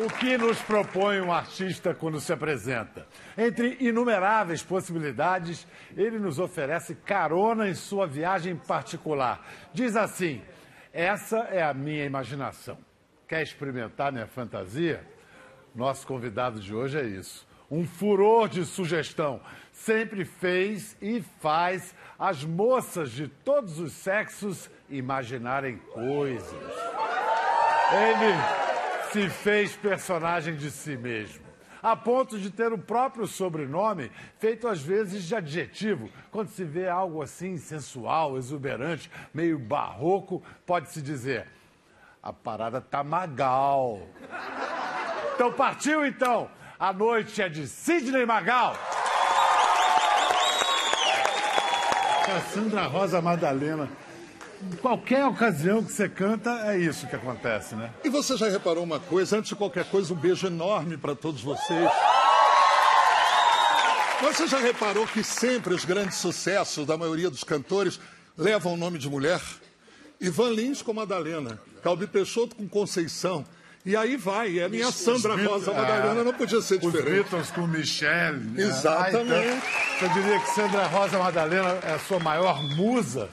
O que nos propõe um artista quando se apresenta? Entre inumeráveis possibilidades, ele nos oferece carona em sua viagem particular. Diz assim: essa é a minha imaginação. Quer experimentar minha fantasia? Nosso convidado de hoje é isso. Um furor de sugestão. Sempre fez e faz as moças de todos os sexos imaginarem coisas. Ele se fez personagem de si mesmo. A ponto de ter o próprio sobrenome, feito às vezes de adjetivo. Quando se vê algo assim sensual, exuberante, meio barroco, pode-se dizer: a parada tá magal. Então partiu então. A noite é de Sidney Magal. Cassandra Rosa Madalena. Qualquer ocasião que você canta, é isso que acontece, né? E você já reparou uma coisa? Antes de qualquer coisa, um beijo enorme para todos vocês. Você já reparou que sempre os grandes sucessos da maioria dos cantores levam o nome de mulher? Ivan Lins com Madalena, Calbi Peixoto com Conceição. E aí vai, é a minha Sandra Rosa Madalena, não podia ser Os diferente. Beatles com Michelle. né? Exatamente. Ah, então, eu diria que Sandra Rosa Madalena é a sua maior musa.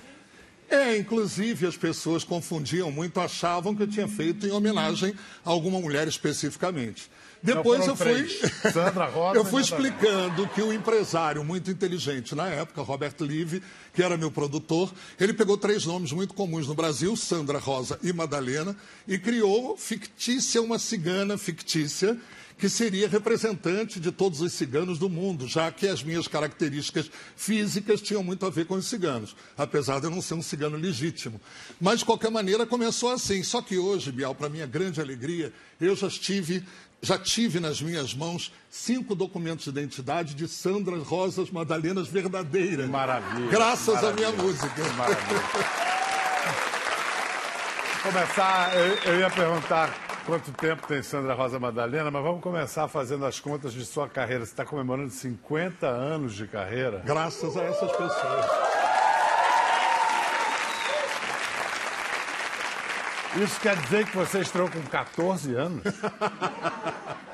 É, inclusive as pessoas confundiam muito, achavam que eu tinha feito em homenagem a alguma mulher especificamente. Depois eu fui. Sandra Rosa eu fui explicando que o empresário muito inteligente na época, Robert Live, que era meu produtor, ele pegou três nomes muito comuns no Brasil, Sandra Rosa e Madalena, e criou fictícia uma cigana fictícia que seria representante de todos os ciganos do mundo, já que as minhas características físicas tinham muito a ver com os ciganos, apesar de eu não ser um cigano legítimo. Mas, de qualquer maneira, começou assim. Só que hoje, Bial, para minha grande alegria, eu já tive, já tive nas minhas mãos cinco documentos de identidade de Sandra Rosas Madalenas verdadeiras. Maravilha. Graças maravilha, à minha música. Maravilha. Começar, eu, eu ia perguntar quanto tempo tem Sandra Rosa Madalena, mas vamos começar fazendo as contas de sua carreira. Você está comemorando 50 anos de carreira. Graças a essas pessoas. Isso quer dizer que você estreou com 14 anos?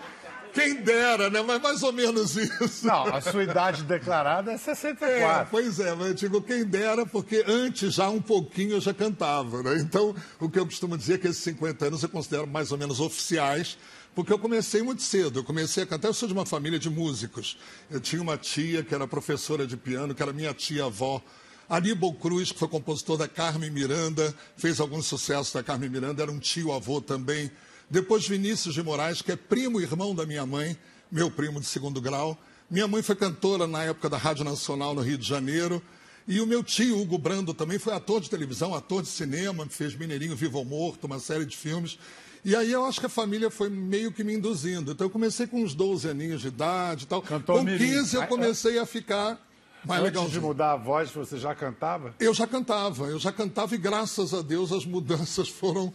Quem dera, né? Mas mais ou menos isso. Não, a sua idade declarada é É, 64. pois é, mas eu digo quem dera, porque antes já um pouquinho eu já cantava, né? Então, o que eu costumo dizer é que esses 50 anos eu considero mais ou menos oficiais, porque eu comecei muito cedo. Eu comecei a cantar, eu sou de uma família de músicos. Eu tinha uma tia que era professora de piano, que era minha tia-avó. Aníbal Cruz, que foi compositor da Carmen Miranda, fez alguns sucessos da Carmen Miranda, era um tio-avô também. Depois Vinícius de Moraes, que é primo irmão da minha mãe, meu primo de segundo grau. Minha mãe foi cantora na época da Rádio Nacional no Rio de Janeiro. E o meu tio, Hugo Brando, também foi ator de televisão, ator de cinema, fez Mineirinho Vivo ou Morto, uma série de filmes. E aí eu acho que a família foi meio que me induzindo. Então eu comecei com uns 12 aninhos de idade e tal. Cantou com mirim. 15 eu comecei a ficar mais Antes de mudar a voz, você já cantava? Eu já cantava, eu já cantava e graças a Deus as mudanças foram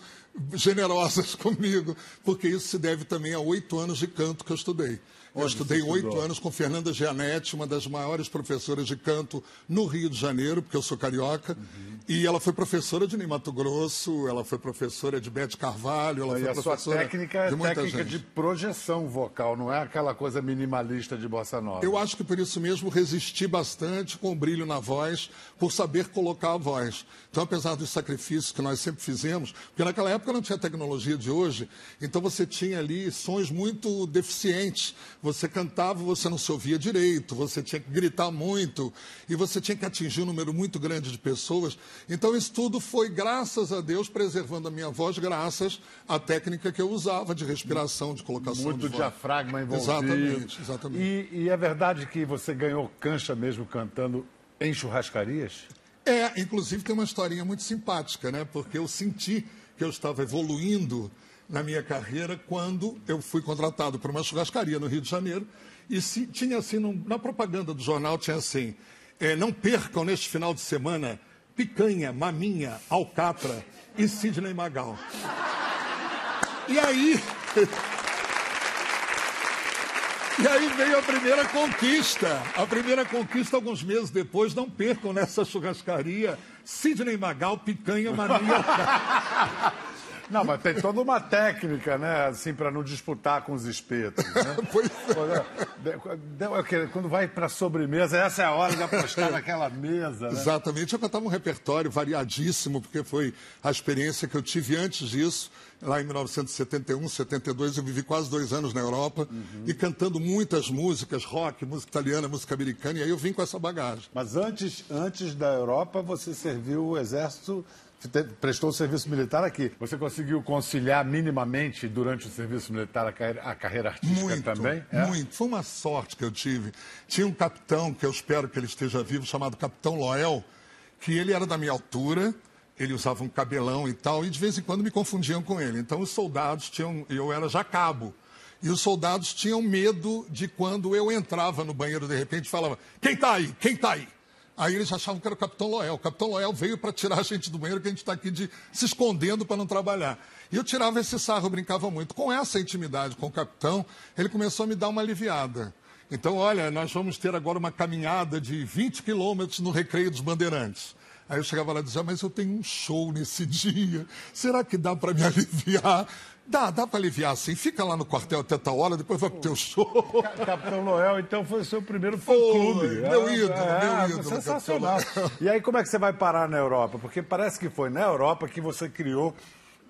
generosas comigo, porque isso se deve também a oito anos de canto que eu estudei. Eu estudei oito anos com Fernanda Gianetti, uma das maiores professoras de canto no Rio de Janeiro, porque eu sou carioca. Uhum. E ela foi professora de Ney Mato Grosso, ela foi professora de Bete Carvalho, ela E foi a sua professora técnica é de muita técnica gente. de projeção vocal, não é aquela coisa minimalista de bossa nova. Eu acho que por isso mesmo resisti bastante com o brilho na voz, por saber colocar a voz. Então, apesar dos sacrifícios que nós sempre fizemos, porque naquela época não tinha tecnologia de hoje, então você tinha ali sons muito deficientes. Você cantava, você não se ouvia direito, você tinha que gritar muito e você tinha que atingir um número muito grande de pessoas. Então, isso tudo foi, graças a Deus, preservando a minha voz, graças à técnica que eu usava de respiração, de colocação Muito de diafragma envolvido. Exatamente, exatamente. E, e é verdade que você ganhou cancha mesmo cantando em churrascarias? É, inclusive tem uma historinha muito simpática, né? Porque eu senti que eu estava evoluindo na minha carreira quando eu fui contratado por uma churrascaria no Rio de Janeiro e se, tinha assim, num- na propaganda do jornal tinha assim, é, não percam neste final de semana picanha, maminha, alcatra e Sidney Magal. E aí... E aí veio a primeira conquista. A primeira conquista, alguns meses depois, não percam nessa churrascaria. Sidney Magal, picanha, maminha. Não, mas tem toda uma técnica, né? Assim, para não disputar com os espetos. Né? pois é. Quando vai para sobremesa, essa é a hora de apostar naquela mesa. Né? Exatamente. Eu cantava um repertório variadíssimo, porque foi a experiência que eu tive antes disso. Lá em 1971, 72, eu vivi quase dois anos na Europa uhum. e cantando muitas músicas, rock, música italiana, música americana, e aí eu vim com essa bagagem. Mas antes, antes da Europa, você serviu o exército prestou serviço militar aqui. Você conseguiu conciliar minimamente durante o serviço militar a carreira, a carreira artística muito, também? É? Muito. Foi uma sorte que eu tive. Tinha um capitão, que eu espero que ele esteja vivo, chamado Capitão Loel, que ele era da minha altura, ele usava um cabelão e tal, e de vez em quando me confundiam com ele. Então os soldados tinham. Eu era já cabo. E os soldados tinham medo de quando eu entrava no banheiro de repente e falava: Quem está aí? Quem está aí? Aí eles achavam que era o Capitão Loel. O Capitão Loel veio para tirar a gente do banheiro, que a gente está aqui de, se escondendo para não trabalhar. E eu tirava esse sarro, brincava muito. Com essa intimidade com o capitão, ele começou a me dar uma aliviada. Então, olha, nós vamos ter agora uma caminhada de 20 quilômetros no Recreio dos Bandeirantes. Aí eu chegava lá e dizia, mas eu tenho um show nesse dia. Será que dá para me aliviar? Dá, dá para aliviar sim. Fica lá no quartel até tal hora, depois vai pro teu show. Capitão Noel, então, foi o seu primeiro fã-clube. Meu ídolo, é, meu ídolo. Sensacional. E aí, como é que você vai parar na Europa? Porque parece que foi na Europa que você criou,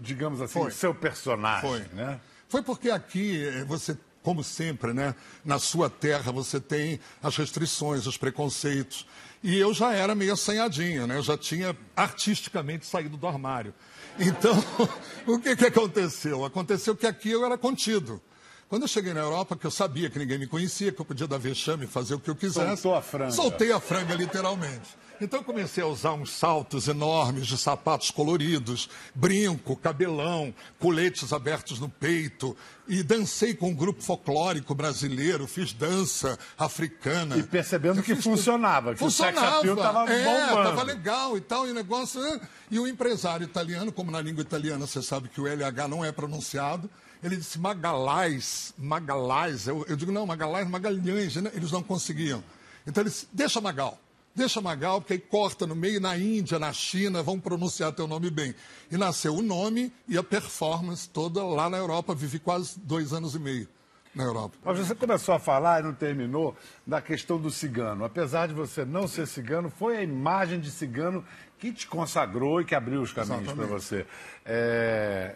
digamos assim, o seu personagem, foi. né? Foi porque aqui eh, você como sempre, né? Na sua terra você tem as restrições, os preconceitos. E eu já era meio assanhadinho, né? Eu já tinha artisticamente saído do armário. Então, o que, que aconteceu? Aconteceu que aqui eu era contido. Quando eu cheguei na Europa, que eu sabia que ninguém me conhecia, que eu podia dar vexame, fazer o que eu quisesse. Soltou a franga. Soltei a franga, literalmente. Então eu comecei a usar uns saltos enormes de sapatos coloridos, brinco, cabelão, coletes abertos no peito. E dancei com um grupo folclórico brasileiro, fiz dança africana. E percebendo que funcionava, que funcionava. o estava é, bombando. Estava legal e tal, e o negócio... Né? E o empresário italiano, como na língua italiana você sabe que o LH não é pronunciado, ele disse Magalhães, Magalhães. Eu, eu digo, não, Magalhães, Magalhães. Né? Eles não conseguiam. Então ele disse, deixa Magal. Deixa Magal, porque aí corta no meio, na Índia, na China, vão pronunciar teu nome bem. E nasceu o nome e a performance toda lá na Europa. Vivi quase dois anos e meio na Europa. Mas você começou a falar e não terminou da questão do cigano. Apesar de você não ser cigano, foi a imagem de cigano que te consagrou e que abriu os caminhos para você. É...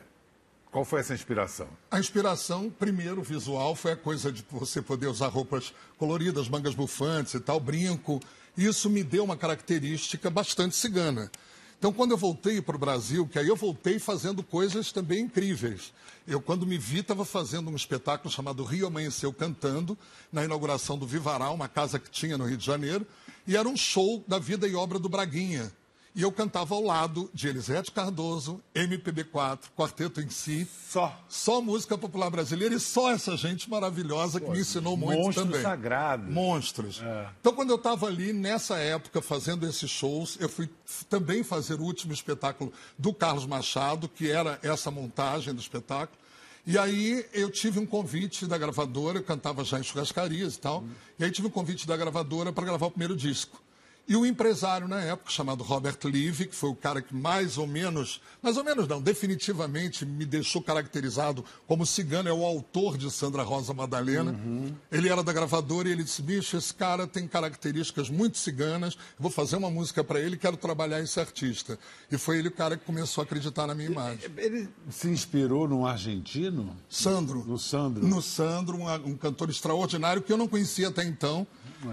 Qual foi essa inspiração? A inspiração, primeiro, visual, foi a coisa de você poder usar roupas coloridas, mangas bufantes e tal, brinco. Isso me deu uma característica bastante cigana. Então, quando eu voltei para o Brasil, que aí eu voltei fazendo coisas também incríveis. Eu, quando me vi, estava fazendo um espetáculo chamado Rio Amanheceu Cantando, na inauguração do Vivaral, uma casa que tinha no Rio de Janeiro, e era um show da vida e obra do Braguinha. E eu cantava ao lado de Elisete Cardoso, MPB4, Quarteto em Si. Só. Só música popular brasileira e só essa gente maravilhosa que Pô, me ensinou muito monstros também. sagrados. Monstros. É. Então, quando eu estava ali, nessa época, fazendo esses shows, eu fui também fazer o último espetáculo do Carlos Machado, que era essa montagem do espetáculo. E aí eu tive um convite da gravadora, eu cantava já em churrascarias e tal, hum. e aí tive um convite da gravadora para gravar o primeiro disco. E o empresário na época, chamado Robert Levy, que foi o cara que mais ou menos, mais ou menos não, definitivamente me deixou caracterizado como cigano, é o autor de Sandra Rosa Madalena. Uhum. Ele era da gravadora e ele disse: bicho, esse cara tem características muito ciganas, vou fazer uma música para ele, quero trabalhar esse artista. E foi ele o cara que começou a acreditar na minha imagem. Ele se inspirou num argentino? Sandro. No Sandro. No Sandro, um, um cantor extraordinário que eu não conhecia até então.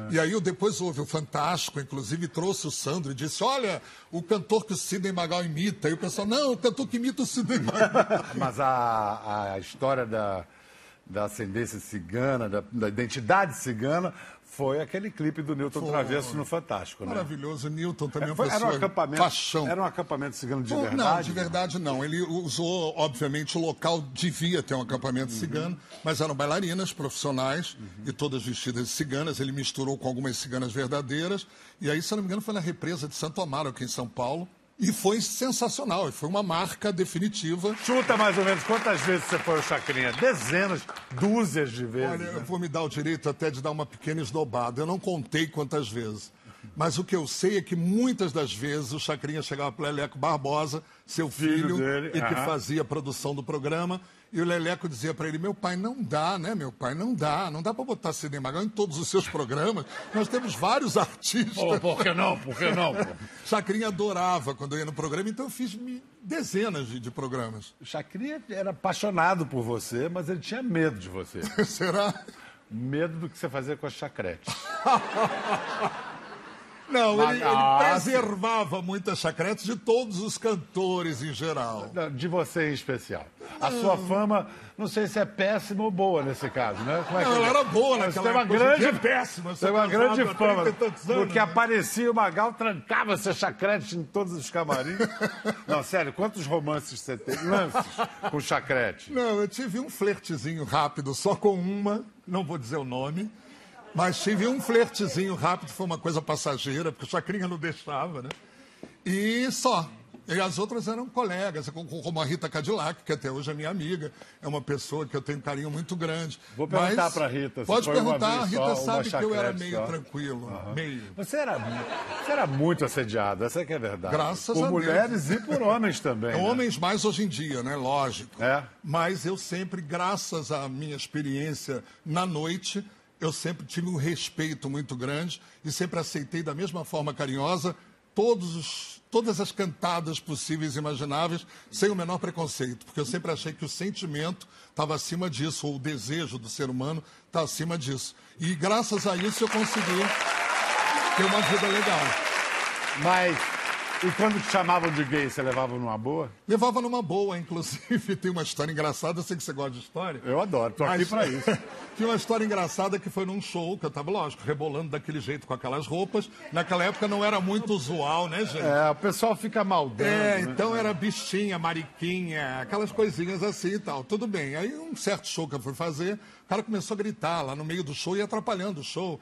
É. E aí eu depois houve o Fantástico, inclusive trouxe o Sandro e disse: Olha, o cantor que o Sidney Magal imita. E o pessoal, não, o cantor que imita o Sidney Magal. Mas a, a história da, da ascendência cigana, da, da identidade cigana, foi aquele clipe do Newton foi. Travesso no Fantástico, né? Maravilhoso. Newton também é, foi, era um acampamento, paixão. Era um acampamento cigano de verdade? Não, de verdade não. Ele usou, obviamente, o local devia ter um acampamento uhum. cigano, mas eram bailarinas profissionais uhum. e todas vestidas de ciganas. Ele misturou com algumas ciganas verdadeiras. E aí, se não me engano, foi na represa de Santo Amaro, aqui em São Paulo. E foi sensacional, foi uma marca definitiva. Chuta mais ou menos quantas vezes você foi ao Chacrinha? Dezenas, dúzias de vezes. Olha, né? eu vou me dar o direito até de dar uma pequena esnobada. Eu não contei quantas vezes. Mas o que eu sei é que muitas das vezes o Chacrinha chegava para o Leleco Barbosa, seu filho, Filho dele, e que aham. fazia a produção do programa, e o Leleco dizia para ele: Meu pai, não dá, né, meu pai? Não dá. Não dá para botar Sidney Magal em todos os seus programas. Nós temos vários artistas. Pô, por que não? Por que não? Chacrinha adorava quando eu ia no programa, então eu fiz dezenas de, de programas. O Chacrinha era apaixonado por você, mas ele tinha medo de você. Será? Medo do que você fazia com as chacretes. Não, ele, ele preservava muitas chacretes de todos os cantores em geral. De você em especial. A sua fama, não sei se é péssima ou boa nesse caso, né? Como é Não, ela era boa Você naquela tem uma época, hoje em grande, é péssima, Tem uma grande fama. 30 tantos anos, Porque né? aparecia o Magal, trancava seu chacrete em todos os camarins. não, sério, quantos romances você teve? Lances com chacrete. Não, eu tive um flertezinho rápido só com uma, não vou dizer o nome, mas tive um flertezinho rápido, foi uma coisa passageira, porque o Chacrinha não deixava, né? E só. E as outras eram colegas, com- com- como a Rita Cadillac, que até hoje é minha amiga, é uma pessoa que eu tenho um carinho muito grande. Vou perguntar Mas pra Rita, se Pode perguntar, a Rita sabe que eu era meio só. tranquilo, meio. Você era, você era muito assediado, essa é que é a verdade. Graças por a Deus. mulheres e por homens também. né? Homens mais hoje em dia, né? Lógico. É. Mas eu sempre, graças à minha experiência na noite, eu sempre tive um respeito muito grande e sempre aceitei da mesma forma carinhosa todos os- todas as cantadas possíveis e imagináveis, sem o menor preconceito, porque eu sempre achei que o sentimento estava acima disso, ou o desejo do ser humano está acima disso. E graças a isso eu consegui ter uma vida legal. Mas, e quando te chamavam de gay, você levava numa boa? Levava numa boa, inclusive. Tem uma história engraçada, eu sei que você gosta de história. Eu adoro, tô aqui Mas- pra isso. Tinha uma história engraçada que foi num show, que eu tava, lógico, rebolando daquele jeito com aquelas roupas. Naquela época não era muito usual, né, gente? É, o pessoal fica maldando. É, né? então era bichinha, mariquinha, aquelas coisinhas assim e tal. Tudo bem. Aí um certo show que eu fui fazer, o cara começou a gritar lá no meio do show e atrapalhando o show.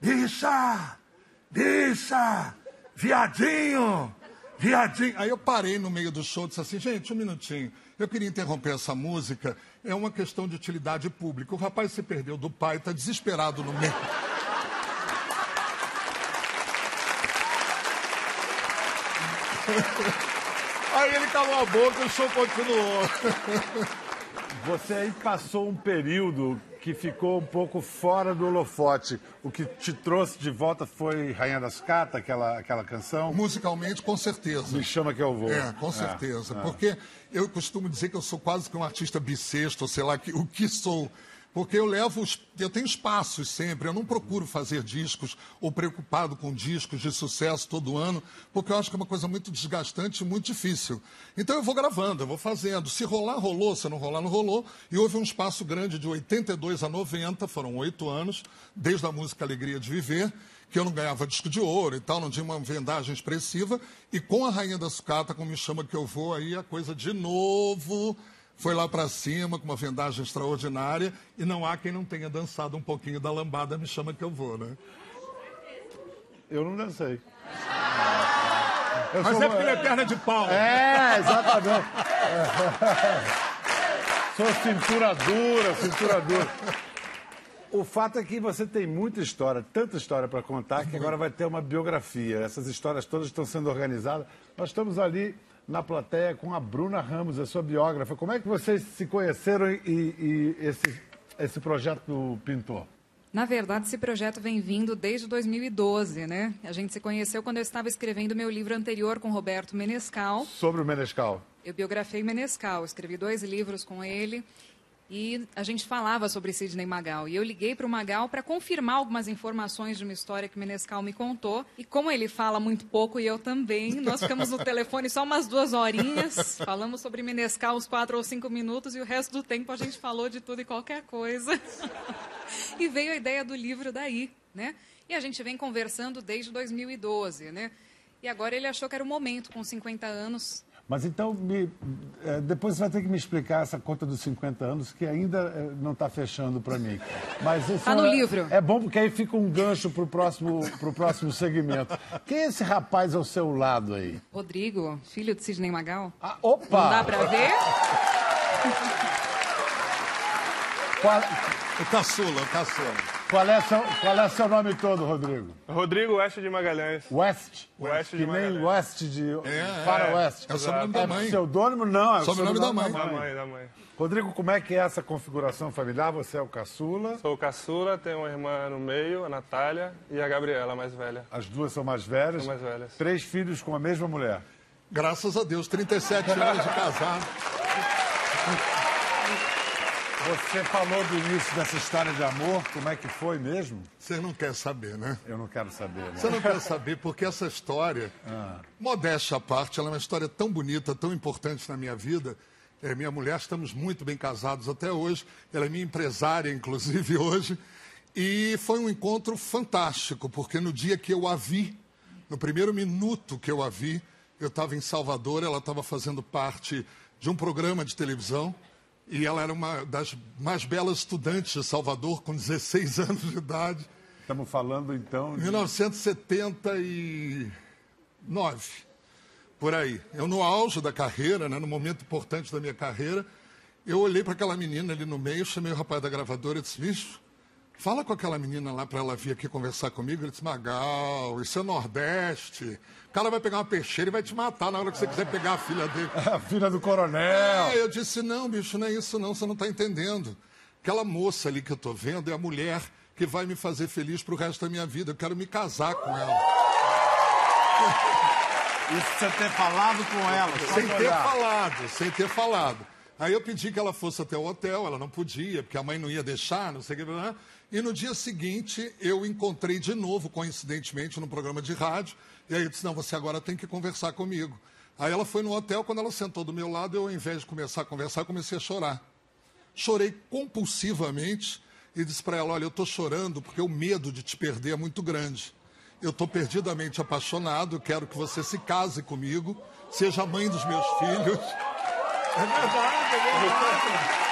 Bicha! Bicha! Viadinho! Viadinho! Aí eu parei no meio do show e disse assim, gente, um minutinho. Eu queria interromper essa música. É uma questão de utilidade pública. O rapaz se perdeu do pai, está desesperado no meio. Aí ele calou a boca e o show continuou. Você aí passou um período que ficou um pouco fora do holofote. O que te trouxe de volta foi Rainha das Catas, aquela, aquela canção? Musicalmente, com certeza. Me chama que eu vou. É, com certeza. Porque eu costumo dizer que eu sou quase que um artista bissexto, sei lá que- o que sou. Porque eu levo, eu tenho espaços sempre, eu não procuro fazer discos ou preocupado com discos de sucesso todo ano, porque eu acho que é uma coisa muito desgastante e muito difícil. Então eu vou gravando, eu vou fazendo. Se rolar, rolou, se não rolar, não rolou. E houve um espaço grande de 82 a 90, foram oito anos, desde a música Alegria de Viver, que eu não ganhava disco de ouro e tal, não tinha uma vendagem expressiva. E com a Rainha da Sucata, como me chama que eu vou, aí a coisa de novo foi lá para cima, com uma vendagem extraordinária. E não há quem não tenha dançado um pouquinho da lambada, me chama que eu vou, né? Eu não dancei. Eu Mas sou- é porque ele é perna de pau. É, exatamente. Sou cintura dura, cintura dura. O fato é que você tem muita história, tanta história para contar, que agora vai ter uma biografia. Essas histórias todas estão sendo organizadas. Nós estamos ali na plateia com a Bruna Ramos, a sua biógrafa. Como é que vocês se conheceram e, e esse, esse projeto pintou? Na verdade, esse projeto vem vindo desde 2012, né? A gente se conheceu quando eu estava escrevendo meu livro anterior com Roberto Menescal. Sobre o Menescal. Eu biografei Menescal, escrevi dois livros com ele e a gente falava sobre Sidney Magal. E eu liguei para o Magal para confirmar algumas informações de uma história que o Menescal me contou. E como ele fala muito pouco e eu também, nós ficamos no telefone só umas duas horinhas. Falamos sobre Menescal uns quatro ou cinco minutos e o resto do tempo a gente falou de tudo e qualquer coisa. e veio a ideia do livro daí, né? E a gente vem conversando desde 2012, né? E agora ele achou que era o momento, com 50 anos, Mas então, me- eh, depois você vai ter que me explicar essa conta dos 50 anos, que ainda eh, não está fechando para mim. Mas isso Tá no é- livro. É bom porque aí fica um gancho para o próximo, pro próximo segmento. Quem é esse rapaz ao seu lado aí? Rodrigo, filho de Sidney Magal. Ah, Não opa! dá pra ver? Qual, O caçula, o caçula. Qual é, seu, qual é seu nome todo, Rodrigo? Rodrigo West de Magalhães. West? West de que nem Magalhães. West de É, Faroeste. é o sobrenome da É mãe. pseudônimo? Não, é o Sobrenome da mãe. Da mãe, da mãe. Rodrigo, como é que é essa configuração familiar? Você é o caçula, Sou o caçula, tenho uma irmã no meio, a Natália, e a Gabriela, a mais velha. as duas são mais velhas. São mais velhas. Três filhos com a mesma mulher. Graças a Deus, 37 anos de casado. Você falou do início dessa história de amor, como é que foi mesmo? Você não quer saber, né? Eu não quero saber. Né? Você não quer saber porque essa história, modéstia à parte, ela é uma história tão bonita, tão importante na minha vida. É, minha mulher, estamos muito bem casados até hoje. Ela é minha empresária, inclusive, hoje. E foi um encontro fantástico, porque no dia que eu a vi, no primeiro minuto que eu a vi, eu estava em Salvador, ela estava fazendo parte de um programa de televisão. E ela era uma das mais belas estudantes de Salvador, com 16 anos de idade. Estamos falando então de 1979, por aí. Eu no auge da carreira, né, no momento importante da minha carreira, eu olhei para aquela menina ali no meio, chamei o rapaz da gravadora e disse, bicho, fala com aquela menina lá para ela vir aqui conversar comigo. Ele disse, Magal, isso é Nordeste. O cara vai pegar uma peixeira e vai te matar na hora que você quiser pegar a filha dele. a filha do coronel. É, eu disse, não, bicho, não é isso não, você não está entendendo. Aquela moça ali que eu estou vendo é a mulher que vai me fazer feliz para o resto da minha vida. Eu quero me casar com ela. Isso você ter falado com ela. Sem ter olhar. falado, sem ter falado. Aí eu pedi que ela fosse até o hotel, ela não podia, porque a mãe não ia deixar, não sei o que. E no dia seguinte, eu encontrei de novo, coincidentemente, num programa de rádio. E aí eu disse, não, você agora tem que conversar comigo. Aí ela foi no hotel, quando ela sentou do meu lado, eu, ao invés de começar a conversar, comecei a chorar. Chorei compulsivamente e disse para ela, olha, eu estou chorando porque o medo de te perder é muito grande. Eu estou perdidamente apaixonado, quero que você se case comigo, seja mãe dos meus filhos. É verdade, é verdade.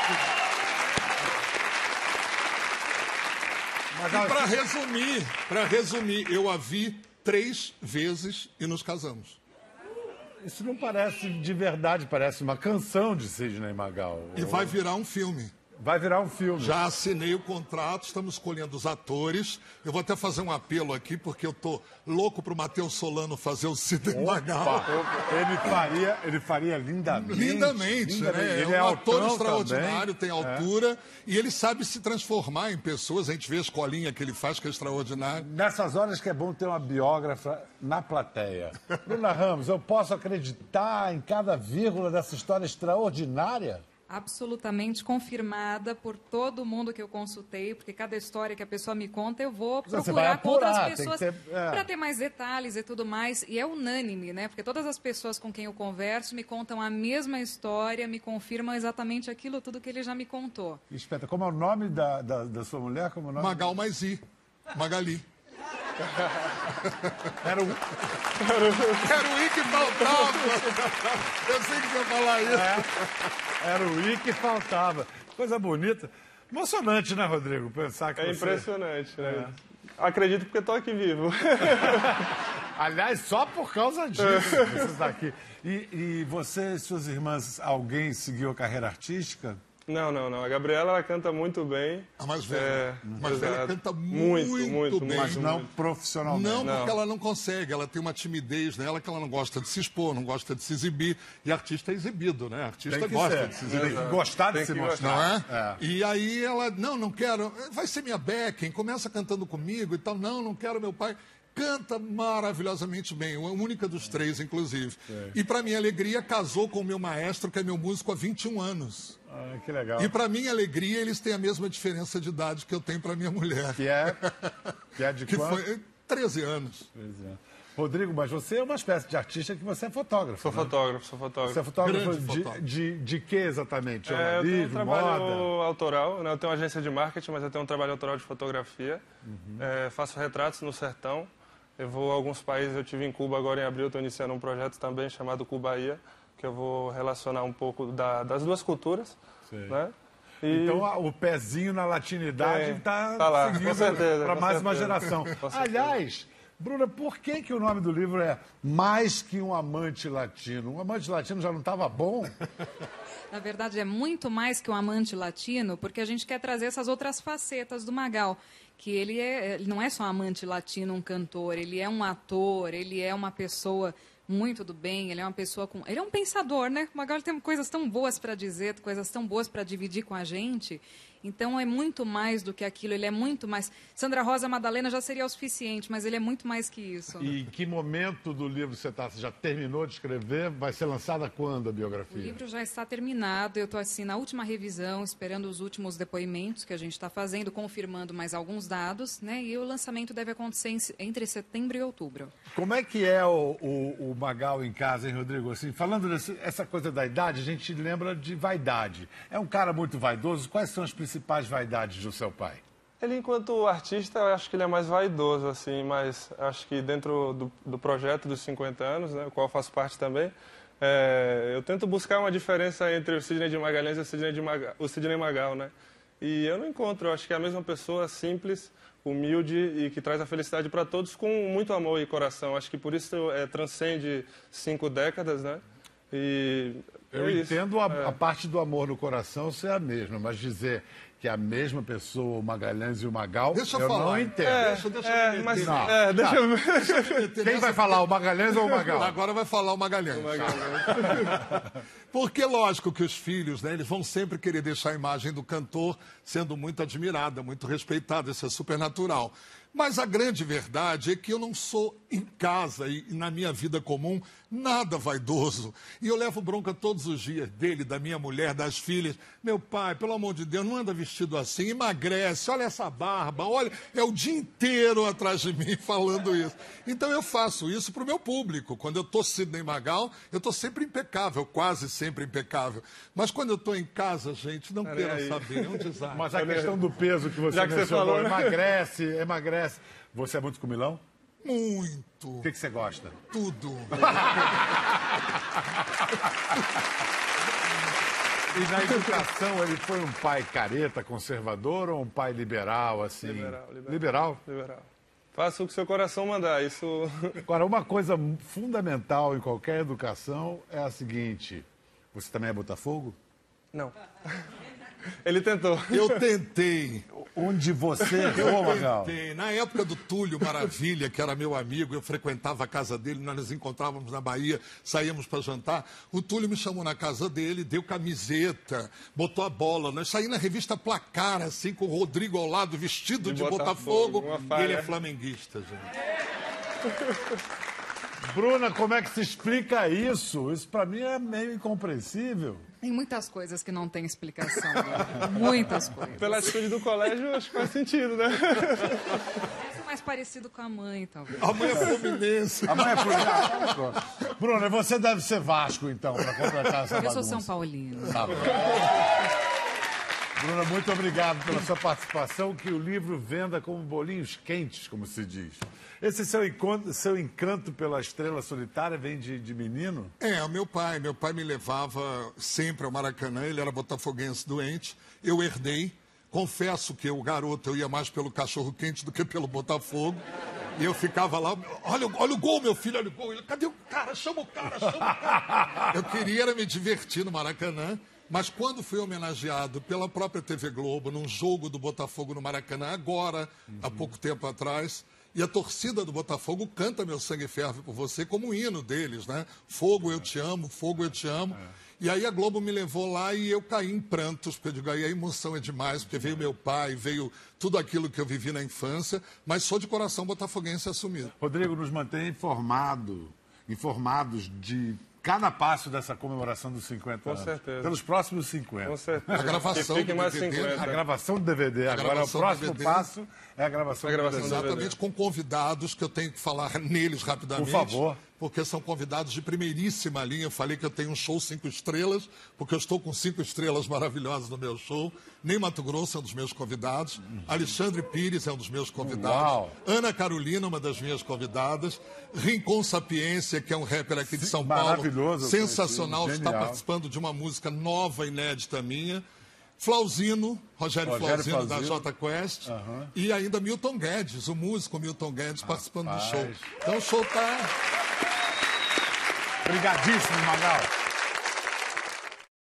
Mas, E para resumir, para resumir, eu a vi três vezes e nos casamos. isso não parece de verdade, parece uma canção de Sidney Magal. E vai virar um filme. Vai virar um filme. Já assinei o contrato, estamos escolhendo os atores. Eu vou até fazer um apelo aqui, porque eu tô louco pro Matheus Solano fazer o Sidney Magal. Ele faria, ele faria lindamente. Lindamente, né? Ele é é um ator extraordinário, também. tem altura e ele sabe se transformar em pessoas. A gente vê a escolinha que ele faz, que é extraordinário. Nessas horas que é bom ter uma biógrafa na plateia. Bruna Ramos, eu posso acreditar em cada vírgula dessa história extraordinária? Absolutamente confirmada por todo mundo que eu consultei, porque cada história que a pessoa me conta, eu vou procurar com apurar, outras tem que pessoas ter- é. para ter mais detalhes e tudo mais. E é unânime, né? Porque todas as pessoas com quem eu converso me contam a mesma história, me confirmam exatamente aquilo tudo que ele já me contou. Espeta, como é o nome da, da, da sua mulher? Como é o nome? Magal mais I. Magali. Era o, Era o I que faltava. Eu sei que você ia falar isso. Era o I que faltava. Coisa bonita. Emocionante, né, Rodrigo? Pensar que É você... impressionante, né? Acredito porque estou aqui vivo. Aliás, só por causa disso você está aqui. E, e você e suas irmãs, alguém seguiu a carreira artística? Não, não, não. A Gabriela, ela canta muito bem. A mais velha. É, a mais velha canta muito, Muito, muito, bem. Mas não profissionalmente. Não, Não. porque ela não consegue, ela tem uma timidez nela que ela não gosta de se expor, não gosta de se exibir. E artista é exibido, né? Artista Tem que gosta ser. de se exibir. Tem que gostar de Tem se que mostrar. Não é? E aí ela, não, não quero, vai ser minha backing, começa cantando comigo e tal. Não, não quero meu pai. Canta maravilhosamente bem, a única dos três, inclusive. E para minha alegria, casou com o meu maestro, que é meu músico há 21 anos. Ah, que legal. E para minha alegria, eles têm a mesma diferença de idade que eu tenho para minha mulher, Que é, que é de que quanto? foi 13 anos. Pois é. Rodrigo, mas você é uma espécie de artista que você é fotógrafo. Sou né? fotógrafo, sou fotógrafo. Você é fotógrafo de, fotógrafo. de, de que exatamente? É, eu tenho um trabalho moda? autoral, né? eu tenho uma agência de marketing, mas eu tenho um trabalho autoral de fotografia. Uhum. É, faço retratos no sertão. Eu vou a alguns países, eu tive em Cuba agora em abril, estou iniciando um projeto também chamado Cubaia, que eu vou relacionar um pouco da- das duas culturas. Sei. Né? E- Então o pezinho na latinidade É, está tá lá, seguindo para mais uma certeza. geração. Com certeza. Aliás, Bruna, por que, que o nome do livro é Mais que um Amante Latino? Um amante latino já não estava bom? Na verdade, é muito mais que um amante latino, porque a gente quer trazer essas outras facetas do Magal. Que ele, é, ele não é só um amante latino, um cantor, ele é um ator, ele é uma pessoa muito do bem, ele é uma pessoa com. Ele é um pensador, né? O Magal tem coisas tão boas para dizer, coisas tão boas para dividir com a gente. Então é muito mais do que aquilo, ele é muito mais. Sandra Rosa Madalena já seria o suficiente, mas ele é muito mais que isso. E em que momento do livro você está? Você já terminou de escrever? Vai ser lançada quando a biografia? O livro já está terminado, eu estou assim na última revisão, esperando os últimos depoimentos que a gente está fazendo, confirmando mais alguns dados, né? E o lançamento deve acontecer entre setembro e outubro. Como é que é o, o, o Magal em casa, hein, Rodrigo? Assim, falando dessa coisa da idade, a gente lembra de vaidade. É um cara muito vaidoso. Quais são as principais principais vaidades do seu pai? Ele, enquanto artista, eu acho que ele é mais vaidoso, assim, mas acho que dentro do, do projeto dos 50 anos, né, o qual eu faço parte também, é, eu tento buscar uma diferença entre o Sidney de Magalhães e o Sidney, de Magal, o Sidney Magal, né? E eu não encontro, eu acho que é a mesma pessoa simples, humilde e que traz a felicidade para todos com muito amor e coração. Acho que por isso é, transcende cinco décadas, né? E eu é entendo a, é. a, parte do amor no coração ser a mesma, mas dizer que é a mesma pessoa, o Magalhães e o Magal, deixa eu, eu falar. não entendo. É, deixa, deixa é, eu mas, não, é, deixa eu... Deixa Quem vai falar, o Magalhães ou o Magal? Agora vai falar o Magalhães. O Magalhães. Porque, lógico, que os filhos, né, eles vão sempre querer deixar a imagem do cantor sendo muito admirada, muito respeitada, isso é super natural. Mas a grande verdade é que eu não sou em casa e na minha vida comum nada vaidoso. E eu levo bronca todos os dias dele, da minha mulher, das filhas. Meu pai, pelo amor de Deus, não anda vestido assim, emagrece, olha essa barba, olha, é o dia inteiro atrás de mim falando isso. Então eu faço isso para o meu público. Quando eu estou Sidney Magal, eu estou sempre impecável, quase sempre impecável. Mas quando eu estou em casa, gente, não quero saber, é um desastre. Mas a questão do peso que você Já que mencionou, você falou, né? emagrece, emagrece. Você é muito comilão? Muito. O que, que você gosta? Tudo. E na educação, ele foi um pai careta, conservador ou um pai liberal, assim? Liberal. Liberal? Liberal. liberal. Faça o que seu coração mandar, isso... Agora, uma coisa fundamental em qualquer educação é a seguinte, você também é Botafogo? Não. Ele tentou. Eu tentei. Onde você errou, Magal? Na época do Túlio Maravilha, que era meu amigo, eu frequentava a casa dele, nós nos encontrávamos na Bahia, saíamos para jantar. O Túlio me chamou na casa dele, deu camiseta, botou a bola. Nós saímos na revista Placar, assim, com o Rodrigo ao lado, vestido de, de Botafogo. Botafogo. Ele é flamenguista, gente. Bruna, como é que se explica isso? Isso para mim é meio incompreensível. Tem muitas coisas que não tem explicação. Né? Muitas coisas. Pela atitude do colégio, acho que faz sentido, né? É mais parecido com a mãe, talvez. A mãe é fluminense. A mãe é fluminense. Bruna, você deve ser Vasco, então, para completar essa Eu bagunça. sou São Paulino. Tá bom. Bruna, muito obrigado pela sua participação. Que o livro venda como bolinhos quentes, como se diz. Esse seu encanto, seu encanto pela estrela solitária vem de, de menino? É, o meu pai. Meu pai me levava sempre ao Maracanã. Ele era botafoguense doente. Eu herdei. Confesso que o garoto eu ia mais pelo cachorro quente do que pelo Botafogo. E eu ficava lá, olha, olha o gol, meu filho, olha o gol. Ele, Cadê o cara? Chama o cara, chama o cara. Eu queria era me divertir no Maracanã. Mas quando fui homenageado pela própria TV Globo, num jogo do Botafogo no Maracanã, agora, uhum. há pouco tempo atrás, e a torcida do Botafogo canta Meu Sangue Ferve por Você como um hino deles, né? Fogo, eu te amo, fogo, eu te amo. É. E aí a Globo me levou lá e eu caí em prantos, porque eu digo, aí a emoção é demais, porque veio meu pai, veio tudo aquilo que eu vivi na infância, mas sou de coração botafoguense assumido. Rodrigo, nos mantém informado, informados de cada passo dessa comemoração dos 50 Com anos. Com certeza. Pelos próximos 50. Com certeza. A gravação do mais DVD. 50. A gravação do DVD. A Agora, o próximo passo é a gravação, a gravação do DVD. Exatamente, com convidados que eu tenho que falar neles rapidamente. Por favor porque são convidados de primeiríssima linha. Eu falei que eu tenho um show cinco estrelas, porque eu estou com cinco estrelas maravilhosas no meu show. Nem Mato Grosso é um dos meus convidados. Alexandre Pires é um dos meus convidados. Uau. Ana Carolina, uma das minhas convidadas. Rincon Sapiência, que é um rapper aqui de São Paulo. Maravilhoso. Sensacional, está participando de uma música nova, inédita minha. Flauzino, Rogério, Rogério Flauzino, da Flauzino. J Quest. E ainda Milton Guedes, o músico Milton Guedes, participando do show. Rapaz. Então o show tá. Obrigadíssimo, Magal.